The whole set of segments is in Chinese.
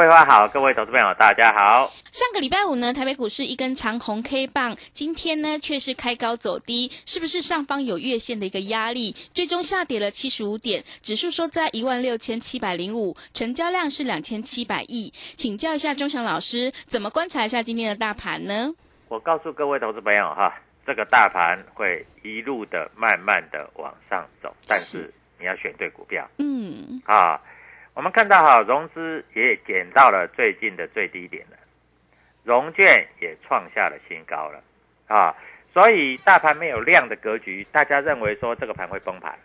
桂花好，各位投资朋友大家好。上个礼拜五呢，台北股市一根长红 K 棒，今天呢却是开高走低，是不是上方有月线的一个压力？最终下跌了七十五点，指数收在一万六千七百零五，成交量是两千七百亿。请教一下钟祥老师，怎么观察一下今天的大盘呢？我告诉各位投资朋友哈，这个大盘会一路的慢慢的往上走，但是你要选对股票。嗯，啊。我们看到哈，融资也减到了最近的最低点了，融券也创下了新高了，啊，所以大盘没有量的格局，大家认为说这个盘会崩盘，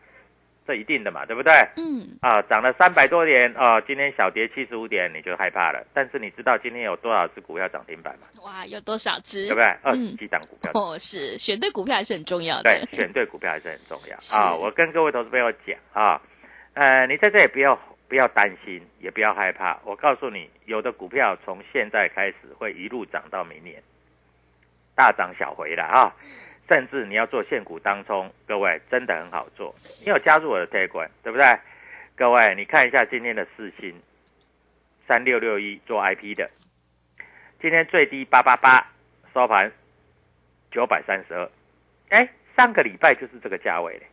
这一定的嘛，对不对？嗯。啊，涨了三百多点啊，今天小跌七十五点，你就害怕了。但是你知道今天有多少只股票涨停板吗？哇，有多少只？对不对？二十几档股票。哦，是选对股票还是很重要的。对，选对股票还是很重要啊！我跟各位投资朋友讲啊，呃，你在这也不要。不要担心，也不要害怕。我告诉你，有的股票从现在开始会一路涨到明年，大涨小回了啊！甚至你要做现股当中，各位真的很好做。你有加入我的推管，对不对？各位，你看一下今天的四星三六六一做 IP 的，今天最低八八八，收盘九百三十二。哎，上个礼拜就是这个价位嘞。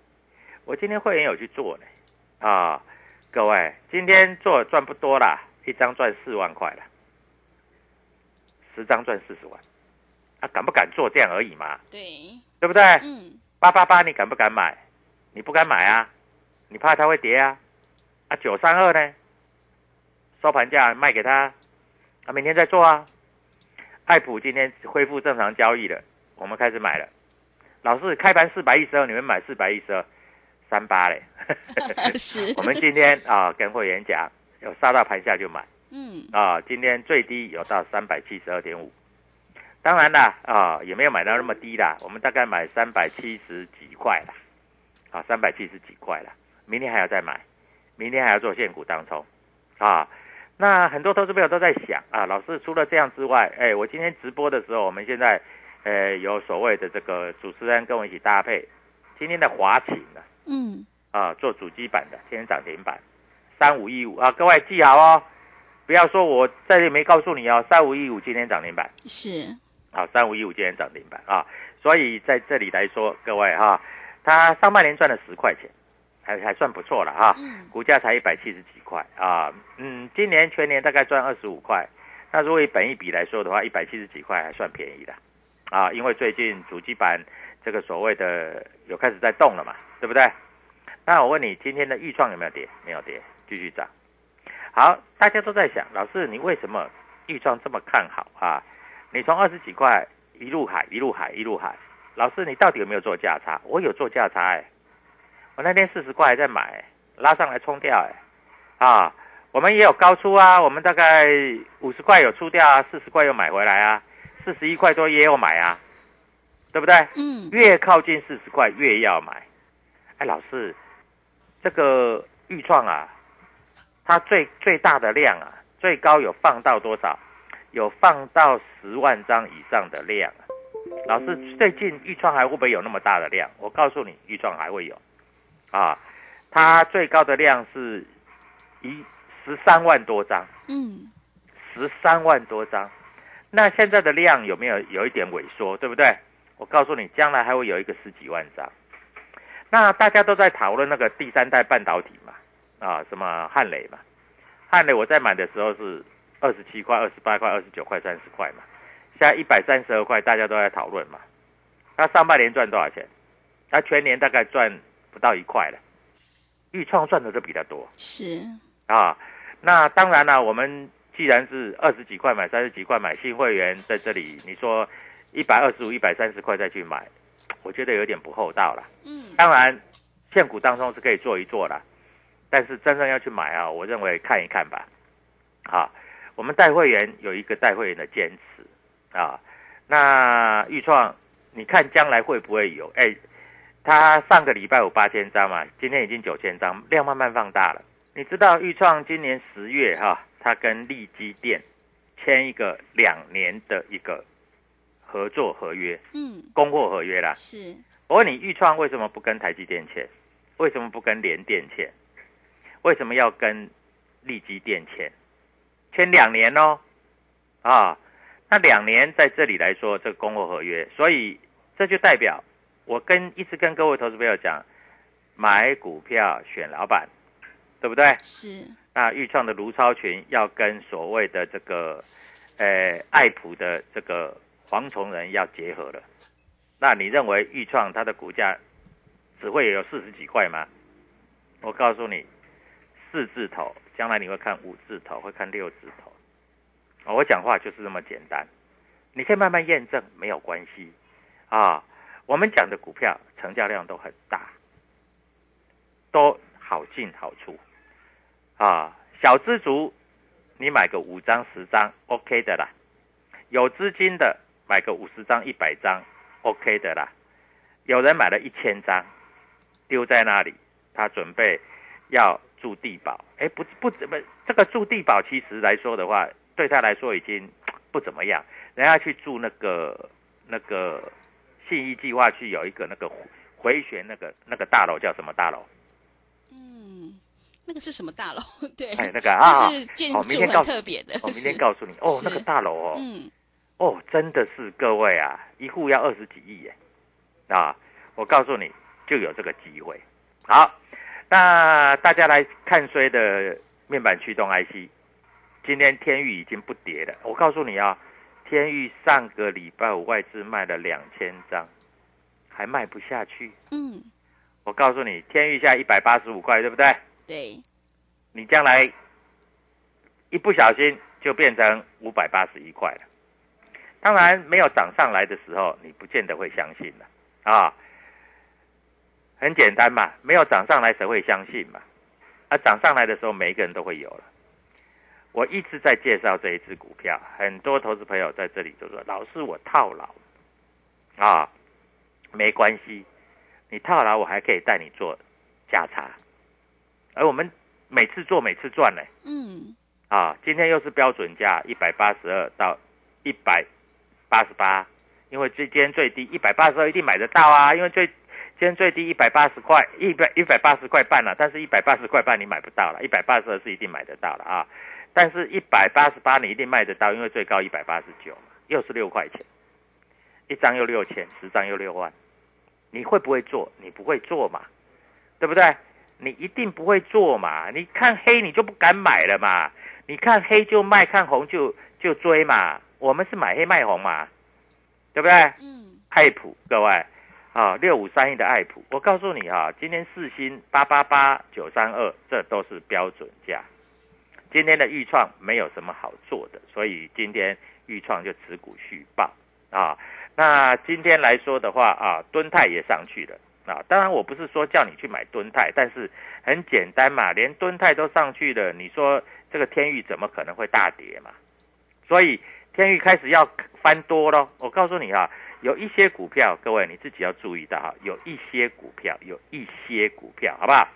我今天会员有去做呢，啊。各位，今天做赚不多啦，一张赚四万块了，十张赚四十万，啊，敢不敢做这样而已嘛？对，对不对？嗯，八八八，你敢不敢买？你不敢买啊？你怕它会跌啊？啊，九三二呢？收盘价卖给他，啊，明天再做啊。爱普今天恢复正常交易了，我们开始买了。老师，开盘四百一十二，你们买四百一十二。三八嘞，是。我们今天啊跟会员讲，有杀到盘下就买。嗯。啊，今天最低有到三百七十二点五。当然啦，啊也没有买到那么低啦，我们大概买三百七十几块啦。啊，三百七十几块啦。明天还要再买，明天还要做现股当中。啊，那很多投资朋友都在想啊，老师除了这样之外，哎，我今天直播的时候，我们现在呃有所谓的这个主持人跟我一起搭配，今天的华勤呢。嗯，啊，做主机板的，今天涨停板，三五一五啊，各位记好哦，不要说我这里没告诉你哦，三五一五今天涨停板是，好，三五一五今天涨停板啊，所以在这里来说，各位哈，它上半年赚了十块钱，还还算不错了哈，股价才一百七十几块啊，嗯，今年全年大概赚二十五块，那如果以本一比来说的话，一百七十几块还算便宜的，啊，因为最近主机板。这个所谓的有开始在动了嘛，对不对？那我问你，今天的预创有没有跌？没有跌，继续涨。好，大家都在想，老师你为什么预创这么看好啊？你从二十几块一路海一路海一路海，老师你到底有没有做价差？我有做价差哎，我那天四十块在买，拉上来冲掉哎，啊，我们也有高出啊，我们大概五十块有出掉啊，四十块又买回来啊，四十一块多也有买啊，对不对？嗯，越靠近四十块越要买。哎，老师，这个预创啊，它最最大的量啊，最高有放到多少？有放到十万张以上的量啊。老师，最近预创还会不会有那么大的量？我告诉你，预创还会有啊。它最高的量是一十三万多张，嗯，十三万多张。那现在的量有没有有一点萎缩，对不对？我告诉你，将来还会有一个十几万张。那大家都在讨论那个第三代半导体嘛，啊，什么汉磊嘛，汉磊我在买的时候是二十七块、二十八块、二十九块、三十块嘛，现在一百三十二块，大家都在讨论嘛。他上半年赚多少钱？他全年大概赚不到一块了，豫创赚的就比较多是，啊。那当然了，我们既然是二十几块买、三十几块买，新会员在这里，你说一百二十五、一百三十块再去买，我觉得有点不厚道了。嗯，当然，现股当中是可以做一做的，但是真正要去买啊，我认为看一看吧。好，我们带会员有一个带会员的坚持啊。那预创，你看将来会不会有？哎，它上个礼拜有八千张嘛，今天已经九千张，量慢慢放大了。你知道豫创今年十月哈，它跟利基店签一个两年的一个合作合约，嗯，供货合约啦。是，我问你，豫创为什么不跟台积电签？为什么不跟联电签？为什么要跟利基电签？签两年哦，啊，那两年在这里来说，这个供货合约，所以这就代表我跟一直跟各位投资朋友讲，买股票选老板，对不对？是，那豫创的卢超群要跟所谓的这个，呃，爱普的这个黄崇仁要结合了。那你认为豫创它的股价只会有四十几块吗？我告诉你，四字头，将来你会看五字头，会看六字头。我讲话就是这么简单，你可以慢慢验证，没有关系啊。我们讲的股票成交量都很大，都好进好出啊。小资族，你买个五张十张，OK 的啦。有资金的买个五十张一百张，OK 的啦。有人买了一千张，丢在那里，他准备要住地保。哎，不不怎么，这个住地保其实来说的话，对他来说已经不怎么样。人家去住那个那个信义计划区有一个那个回旋那个那个大楼叫什么大楼？嗯，那个是什么大楼？对，哎，那个啊，这是建哦，明筑很天告特别的。我明天 告诉你哦，那个大楼哦，嗯，哦，真的是各位啊，一户要二十几亿耶，啊，我告诉你就有这个机会。好，那大家来看衰的面板驱动 IC，今天天域已经不跌了。我告诉你啊，天域上个礼拜五外资卖了两千张，还卖不下去。嗯，我告诉你，天域现在一百八十五块，对不对？对，你将来一不小心就变成五百八十一块了。当然，没有涨上来的时候，你不见得会相信的啊。很简单嘛，没有涨上来，谁会相信嘛？啊，涨上来的时候，每一个人都会有了。我一直在介绍这一只股票，很多投资朋友在这里就说：“老师，我套牢啊，没关系，你套牢，我还可以带你做价差。”而我们每次做，每次赚呢。嗯，啊，今天又是标准价一百八十二到一百八十八，因为最今天最低一百八十二一定买得到啊，因为最今天最低一百八十块，一百一百八十块半了、但是一百八十块半你买不到了，一百八十二是一定买得到了啊，但是一百八十八你一定卖得到，因为最高一百八十九嘛，又是六块钱，一张又六千，十张又六万，你会不会做？你不会做嘛，对不对？你一定不会做嘛，你看黑你就不敢买了嘛，你看黑就卖，看红就就追嘛，我们是买黑卖红嘛，对不对？嗯，爱普，各位。啊，六五三一的爱普，我告诉你啊，今天四星八八八九三二，这都是标准价。今天的预创没有什么好做的，所以今天豫创就持股续报。啊。那今天来说的话啊，敦泰也上去了啊。当然我不是说叫你去买敦泰，但是很简单嘛，连敦泰都上去了，你说这个天域怎么可能会大跌嘛？所以天域开始要翻多喽。我告诉你哈，有一些股票，各位你自己要注意到哈，有一些股票，有一些股票，好不好？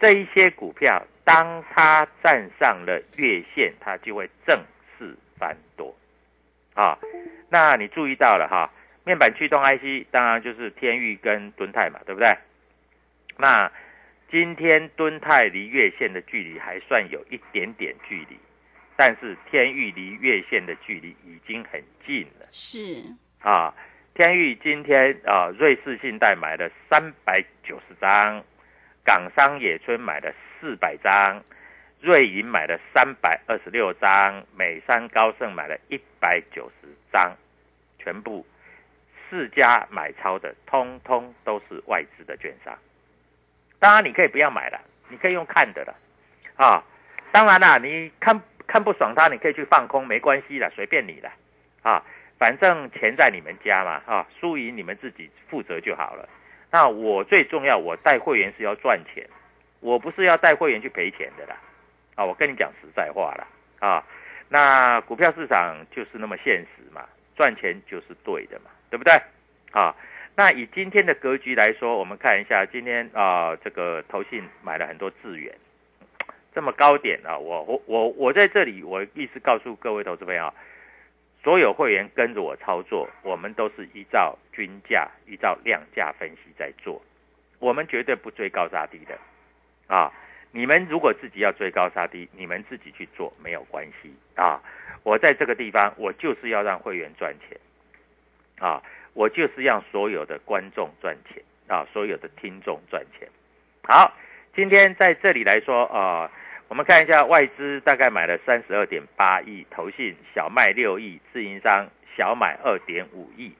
这一些股票，当它站上了月线，它就会正式翻多啊。那你注意到了哈？面板驱动 IC 当然就是天域跟敦泰嘛，对不对？那今天敦泰离月线的距离还算有一点点距离，但是天域离月线的距离已经很近了。是啊，天域今天啊，瑞士信贷买了三百九十张，港商野村买了四百张，瑞银买了三百二十六张，美山高盛买了一百九十张，全部。四家买超的，通通都是外资的券商。当然，你可以不要买了，你可以用看的了，啊，当然啦，你看看不爽它，你可以去放空，没关系的，随便你的，啊，反正钱在你们家嘛，啊，输赢你们自己负责就好了。那我最重要，我带会员是要赚钱，我不是要带会员去赔钱的啦，啊，我跟你讲实在话了，啊，那股票市场就是那么现实嘛，赚钱就是对的嘛。对不对？啊，那以今天的格局来说，我们看一下今天啊，这个投信买了很多资源，这么高点啊，我我我我在这里，我意思告诉各位投资朋友，所有会员跟着我操作，我们都是依照均价、依照量价分析在做，我们绝对不追高杀低的啊。你们如果自己要追高杀低，你们自己去做没有关系啊。我在这个地方，我就是要让会员赚钱。啊，我就是让所有的观众赚钱啊，所有的听众赚钱。好，今天在这里来说啊，我们看一下外资大概买了三十二点八亿，投信小卖六亿，自营商小买二点五亿。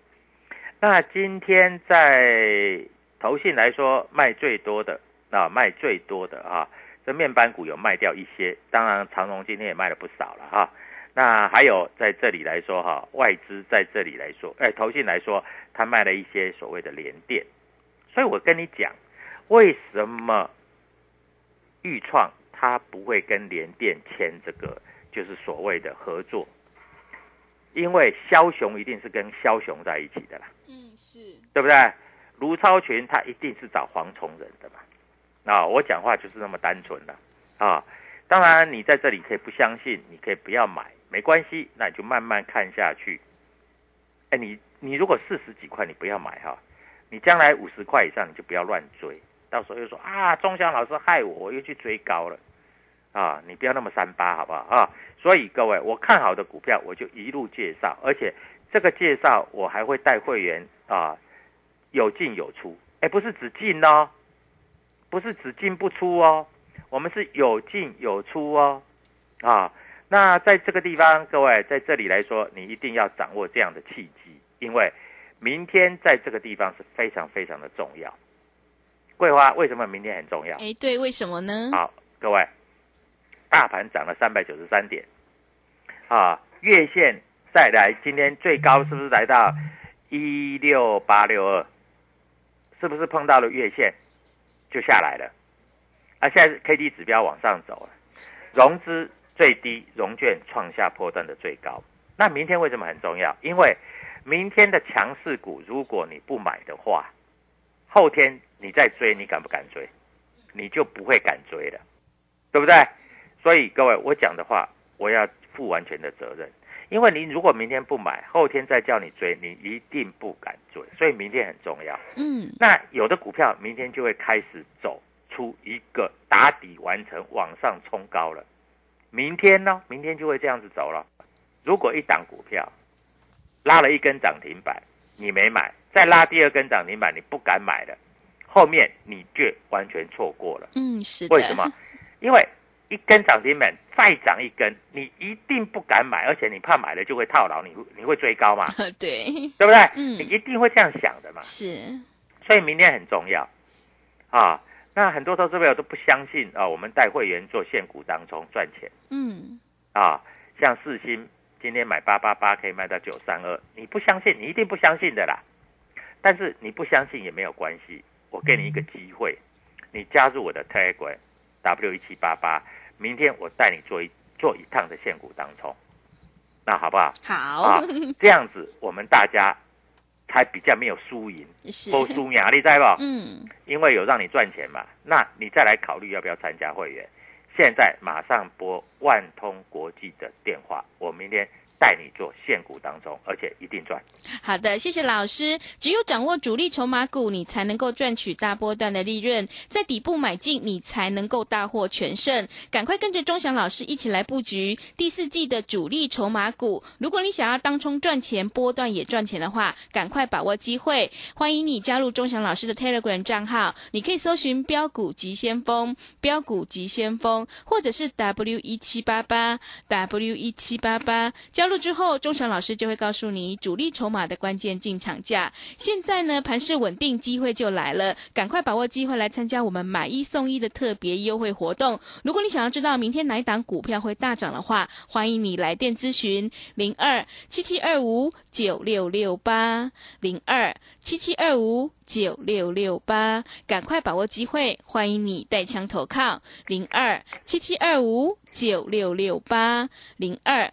那今天在投信来说卖最多的啊，卖最多的啊，这面板股有卖掉一些，当然长荣今天也卖了不少了哈。那还有在这里来说哈，外资在这里来说，哎，投信来说，他卖了一些所谓的联电，所以我跟你讲，为什么豫创它不会跟联电签这个就是所谓的合作？因为枭雄一定是跟枭雄在一起的啦，嗯，是对不对？卢超群他一定是找黄崇仁的嘛，啊，我讲话就是那么单纯的啊。当然，你在这里可以不相信，你可以不要买。没关系，那你就慢慢看下去。哎，你你如果四十几块，你不要买哈。你将来五十块以上，你就不要乱追。到时候又说啊，钟祥老师害我，我又去追高了啊！你不要那么三八，好不好啊？所以各位，我看好的股票，我就一路介绍，而且这个介绍我还会带会员啊，有进有出。哎，不是只进哦，不是只进不出哦，我们是有进有出哦，啊。那在这个地方，各位在这里来说，你一定要掌握这样的契机，因为明天在这个地方是非常非常的重要。桂花为什么明天很重要？哎，对，为什么呢？好，各位，大盘涨了三百九十三点，啊，月线再来，今天最高是不是来到一六八六二？是不是碰到了月线就下来了？啊，现在 K D 指标往上走了，融资。最低融券创下破断的最高，那明天为什么很重要？因为明天的强势股，如果你不买的话，后天你再追，你敢不敢追？你就不会敢追了，对不对？所以各位，我讲的话，我要负完全的责任。因为你如果明天不买，后天再叫你追，你一定不敢追。所以明天很重要。嗯，那有的股票明天就会开始走出一个打底完成，往上冲高了。明天呢？明天就会这样子走了。如果一档股票拉了一根涨停板，你没买，再拉第二根涨停板，你不敢买了，后面你就完全错过了。嗯，是的。为什么？因为一根涨停板再涨一根，你一定不敢买，而且你怕买了就会套牢，你会你会追高吗？对，对不对？嗯，你一定会这样想的嘛。是。所以明天很重要啊。那很多投资朋友都不相信啊，我们带会员做现股当中赚钱。嗯，啊，像四星今天买八八八可以卖到九三二，你不相信，你一定不相信的啦。但是你不相信也没有关系，我给你一个机会，你加入我的 Telegram W 一七八八，明天我带你做一做一趟的现股当中，那好不好？好，啊，这样子我们大家才比较没有输赢，是，不输压力在不？嗯，因为有让你赚钱嘛，那你再来考虑要不要参加会员。现在马上拨万通国际的电话，我明天带你做现股当中，而且一定赚。好的，谢谢老师。只有掌握主力筹码股，你才能够赚取大波段的利润，在底部买进，你才能够大获全胜。赶快跟着钟祥老师一起来布局第四季的主力筹码股。如果你想要当冲赚钱，波段也赚钱的话，赶快把握机会。欢迎你加入钟祥老师的 Telegram 账号，你可以搜寻“标股急先锋”、“标股急先锋”，或者是 W 一七八八 W 一七八八。加入之后，钟祥老师就会告诉你主力筹码的关键进场价。现在呢，盘势稳定，机会就来了，赶快把握机会来参加我们买一送一的特别优惠活动。如果你想要知道明天哪一档股票会大涨的话，欢迎你来电咨询零二七七二五九六六八零二七七二五九六六八，赶快把握机会，欢迎你带枪投靠零二七七二五九六六八零二。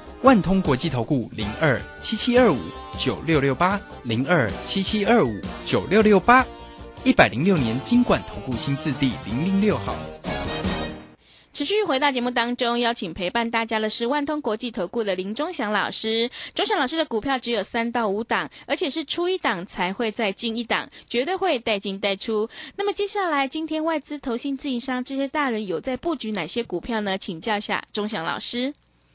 万通国际投顾零二七七二五九六六八零二七七二五九六六八，一百零六年金管投顾新字第零零六号。持续回到节目当中，邀请陪伴大家的是万通国际投顾的林忠祥老师。忠祥老师的股票只有三到五档，而且是出一档才会再进一档，绝对会带进带出。那么接下来，今天外资、投信、自营商这些大人有在布局哪些股票呢？请教一下忠祥老师。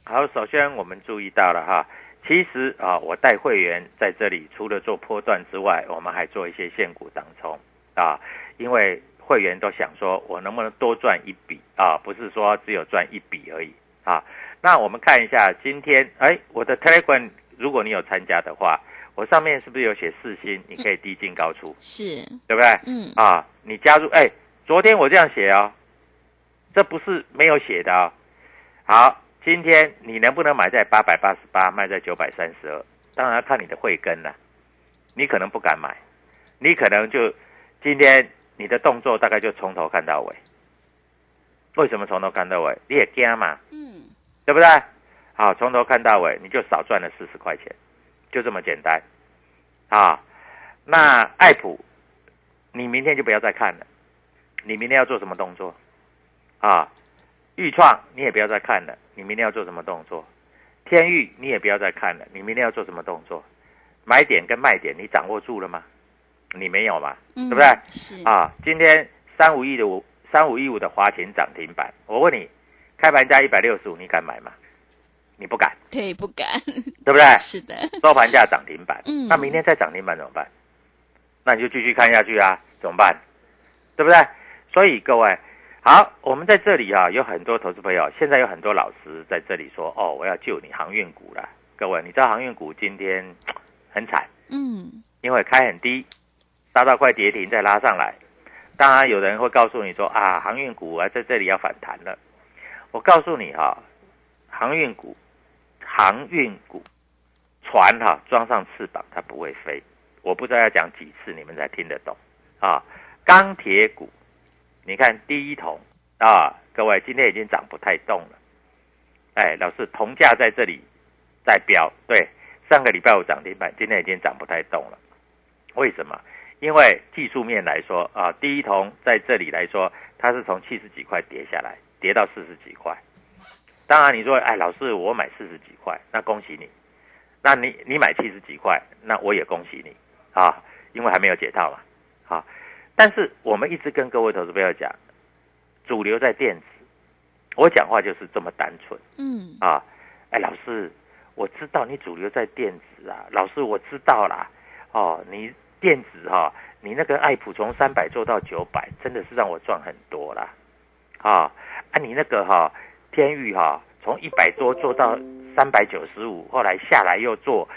好，首先我们注意到了哈，其实啊，我带会员在这里，除了做波段之外，我们还做一些现股当冲啊，因为。会员都想说，我能不能多赚一笔啊？不是说只有赚一笔而已啊。那我们看一下今天，哎，我的 Telegram，如果你有参加的话，我上面是不是有写四星？你可以低进高出，是对不对？嗯。啊，你加入，哎，昨天我这样写哦，这不是没有写的哦。好，今天你能不能买在八百八十八，卖在九百三十二？当然要看你的慧根了。你可能不敢买，你可能就今天。你的动作大概就从头看到尾。为什么从头看到尾？你也惊嘛？嗯，对不对？好，从头看到尾，你就少赚了四十块钱，就这么简单。啊，那爱普，你明天就不要再看了。你明天要做什么动作？啊，预创你也不要再看了。你明天要做什么动作？天域你也不要再看了。你明天要做什么动作？买点跟卖点你掌握住了吗？你没有嘛？对不对？是啊，今天三五一的五三五一五的华勤涨停板，我问你，开盘价一百六十五，你敢买吗？你不敢，对，不敢，对不对？是的，收盘价涨停板，嗯，那明天再涨停板怎么办？那你就继续看下去啊，怎么办？对不对？所以各位，好，我们在这里啊，有很多投资朋友，现在有很多老师在这里说，哦，我要救你航运股了。各位，你知道航运股今天很惨，嗯，因为开很低。杀到快跌停再拉上来，当然有人会告诉你说啊，航运股啊在这里要反弹了。我告诉你哈，航运股，航运股，船哈装上翅膀它不会飞。我不知道要讲几次你们才听得懂啊。钢铁股，你看第一桶啊，各位今天已经涨不太动了。哎，老师，铜价在这里在飙，对，上个礼拜五涨停板，今天已经涨不太动了。为什么？因为技术面来说啊，第一桶在这里来说，它是从七十几块跌下来，跌到四十几块。当然你说，哎，老师，我买四十几块，那恭喜你。那你你买七十几块，那我也恭喜你啊，因为还没有解套嘛。好，但是我们一直跟各位投资朋友讲，主流在电子，我讲话就是这么单纯。嗯。啊，哎，老师，我知道你主流在电子啊，老师我知道啦。哦，你。电子哈、你那个爱普从三百做到九百，真的是让我赚很多啦。啊，啊，你那个哈、天域哈、从一百多做到三百九十五，后来下来又做，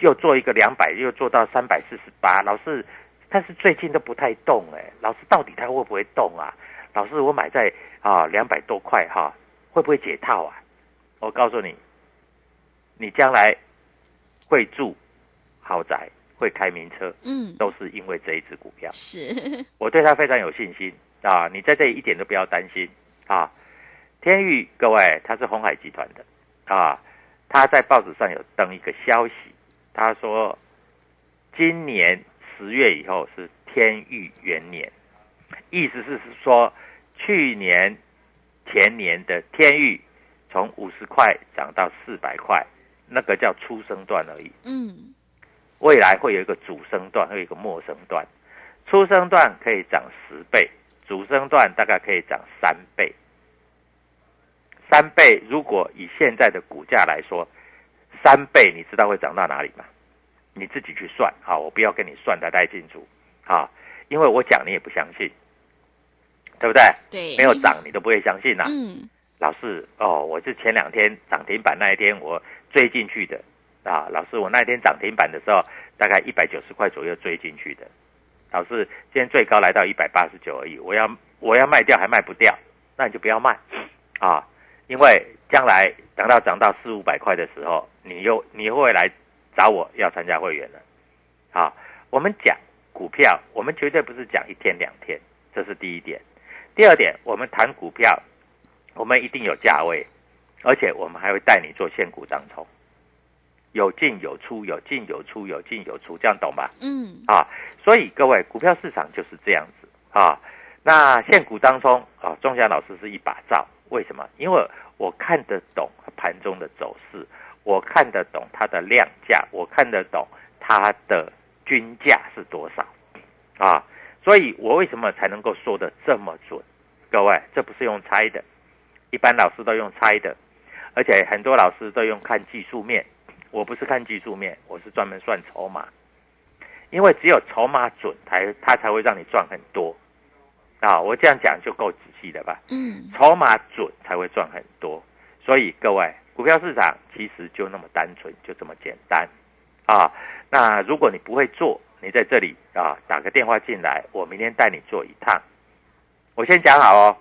又做一个两百，又做到三百四十八。老师，但是最近都不太动哎、老师到底它会不会动啊？老师，我买在啊两百多块哈、会不会解套啊？我告诉你，你将来会住豪宅，会开名车，嗯，都是因为这一只股票。是，我对它非常有信心啊！你在这里一点都不要担心啊！天域各位，它是红海集团的啊，他在报纸上有登一个消息，他说今年十月以后是天域元年，意思是说去年前年的天域从五十块涨到四百块，那个叫出生段而已。嗯，未来会有一个主升段，会有一个末升段。初升段可以涨十倍，主升段大概可以涨三倍。三倍，如果以现在的股价来说，三倍你知道会涨到哪里吗？你自己去算啊！我不要跟你算的太清楚啊，因为我讲你也不相信，对不对？对，没有涨你都不会相信呐、嗯，老师哦，我是前两天涨停板那一天我追进去的啊。老师，我那天涨停板的时候大概一百九十块左右追进去的。老师，今天最高来到一百八十九而已，我要我要卖掉还卖不掉，那你就不要卖啊，因为将来等到涨到四五百块的时候，你又你又会来找我要参加会员了。好，我们讲股票，我们绝对不是讲一天两天，这是第一点。第二点，我们谈股票，我们一定有价位，而且我们还会带你做现股当冲，有进有出，有进有出，有进有出，这样懂吧？嗯，啊，所以各位，股票市场就是这样子啊。那现股当中啊，钟祥老师是一把照，为什么？因为我看得懂盘中的走势，我看得懂它的量价，我看得懂它的均价是多少啊。所以我为什么才能够说的这么准？各位，这不是用猜的，一般老师都用猜的，而且很多老师都用看技术面。我不是看技术面，我是专门算筹码。因为只有筹码准，才它才会让你赚很多啊！我这样讲就够仔细了吧？嗯，筹码准才会赚很多，所以各位，股票市场其实就那么单纯，就这么简单啊！那如果你不会做，你在这里啊打个电话进来，我明天带你做一趟。我先讲好哦，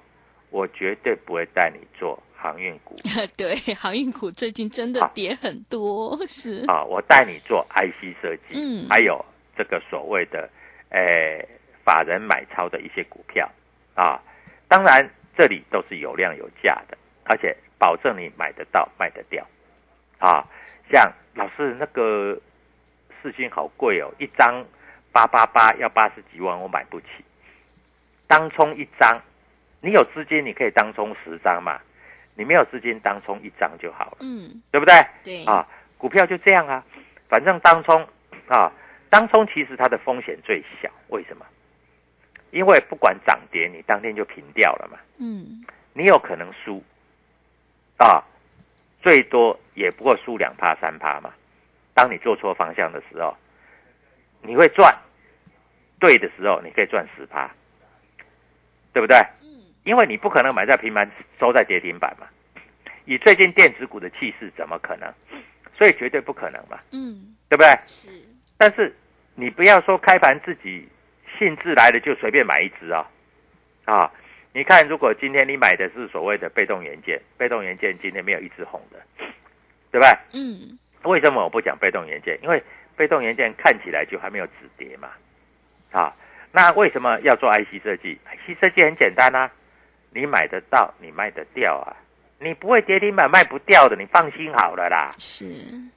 我绝对不会带你做航运股 对，航运股最近真的跌很多，是，啊，我带你做 IC 设计，嗯还有这个所谓的呃法人买超的一些股票啊，当然这里都是有量有价的，而且保证你买得到卖得掉啊。像老师那个四星好贵哦，一张八八八要八十几万，我买不起。当冲一张，你有资金你可以当冲十张嘛，你没有资金当冲一张就好了，嗯，对不对？对，啊，股票就这样啊，反正当冲啊，当冲其实它的风险最小，为什么？因为不管涨跌，你当天就平掉了嘛，嗯，你有可能输啊，最多也不过输两趴三趴嘛。当你做错方向的时候，你会赚；对的时候，你可以赚十趴，对不对？因为你不可能买在平盘收在跌停板嘛。以最近电子股的气势，怎么可能？所以绝对不可能嘛，嗯，对不对？是，但是你不要说开盘自己兴致来了就随便买一只啊、啊！你看，如果今天你买的是所谓的被动元件，被动元件今天没有一只红的，对吧？嗯，为什么我不讲被动元件？因为被动元件看起来就还没有止跌嘛，啊，那为什么要做 IC 设计？IC 设计很简单啊，你买得到，你卖得掉啊，你不会跌停板卖不掉的，你放心好了啦。是，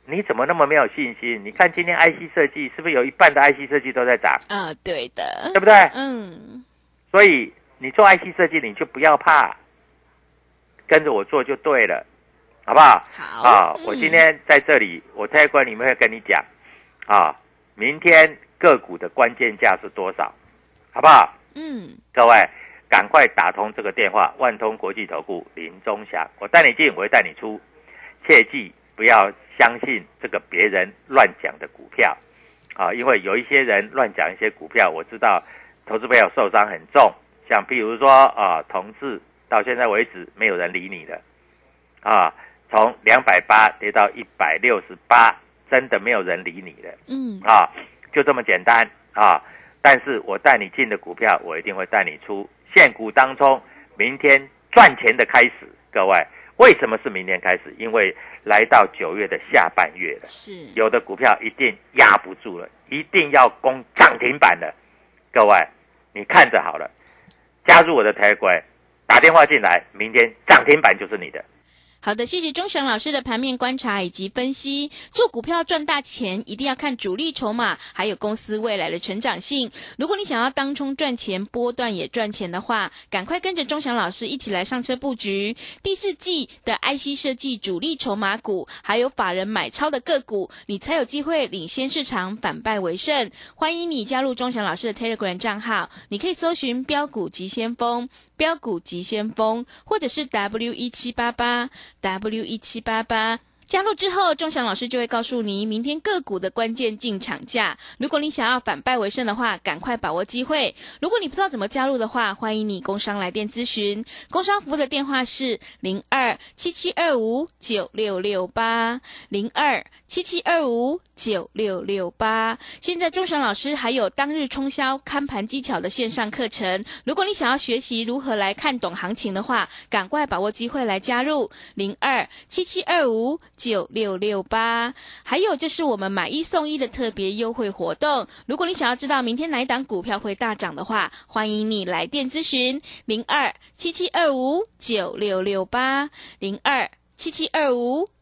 你怎么那么没有信心？你看今天 IC 设计是不是有一半的 IC 设计都在涨，啊，对的对，不对？嗯，所以你做 IC 设计，你就不要怕，跟着我做就对了，好不好？好啊，嗯我今天在这里，我在关里面会跟你讲，啊，明天个股的关键价是多少，好不好？嗯，各位，赶快打通这个电话，万通国际投顾林中祥，我带你进，我会带你出，切记不要相信这个别人乱讲的股票，啊，因为有一些人乱讲一些股票，我知道投资朋友受伤很重，像比如说啊，同志到现在为止没有人理你的，啊，从两百八跌到一百六十八，真的没有人理你的，嗯，啊，就这么简单啊。但是我带你进的股票，我一定会带你出现股当中，明天赚钱的开始。各位，为什么是明天开始？因为来到九月的下半月了，是有的股票一定压不住了，一定要攻涨停板了。各位，你看着好了，加入我的台轨，打电话进来，明天涨停板就是你的。好的，谢谢钟祥老师的盘面观察以及分析。做股票赚大钱，一定要看主力筹码，还有公司未来的成长性。如果你想要当冲赚钱，波段也赚钱的话，赶快跟着钟祥老师一起来上车布局第四季的 IC 设计主力筹码股，还有法人买超的个股，你才有机会领先市场，反败为胜。欢迎你加入钟祥老师的 Telegram 账号，你可以搜寻标股急先锋。标股急先锋，或者是 W 一七八八 W 一七八八。加入之后，钟祥老师就会告诉你明天个股的关键进场价。如果你想要反败为胜的话，赶快把握机会。如果你不知道怎么加入的话，欢迎你工商来电咨询。工商服务的电话是零二七七二五九六六八零二七七二五九六六八。现在钟祥老师还有当日冲销看盘技巧的线上课程。如果你想要学习如何来看懂行情的话，赶快把握机会来加入零二七七二五。九六六八，还有就是我们买一送一的特别优惠活动。如果你想要知道明天哪一档股票会大涨的话，欢迎你来电咨询零二七七二五九六六八零二七七二五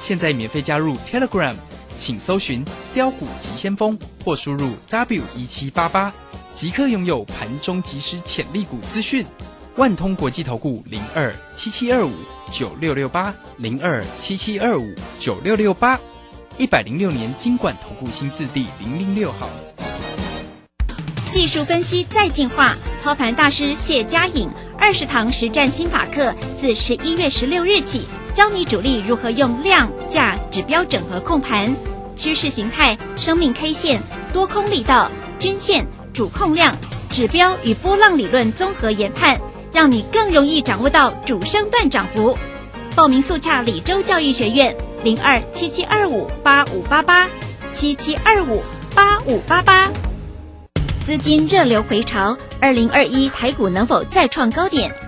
现在免费加入 Telegram，请搜寻“标股急先锋”或输入 W 一七八八。即刻拥有盘中即时潜力股资讯，万通国际投顾零二七七二五九六六八零二七七二五九六六八，一百零六年金管投顾新字第零零六号。技术分析再进化，操盘大师谢佳颖二十堂实战心法课，自十一月十六日起，教你主力如何用量价指标整合控盘，趋势形态、生命 K 线、多空力道、均线。主控量、指标与波浪理论综合研判，让你更容易掌握到主升段涨幅。报名速洽李州教育学院零二七七二五八五八八七七二五八五八八。资金热流回潮，二零二一台股能否再创高点？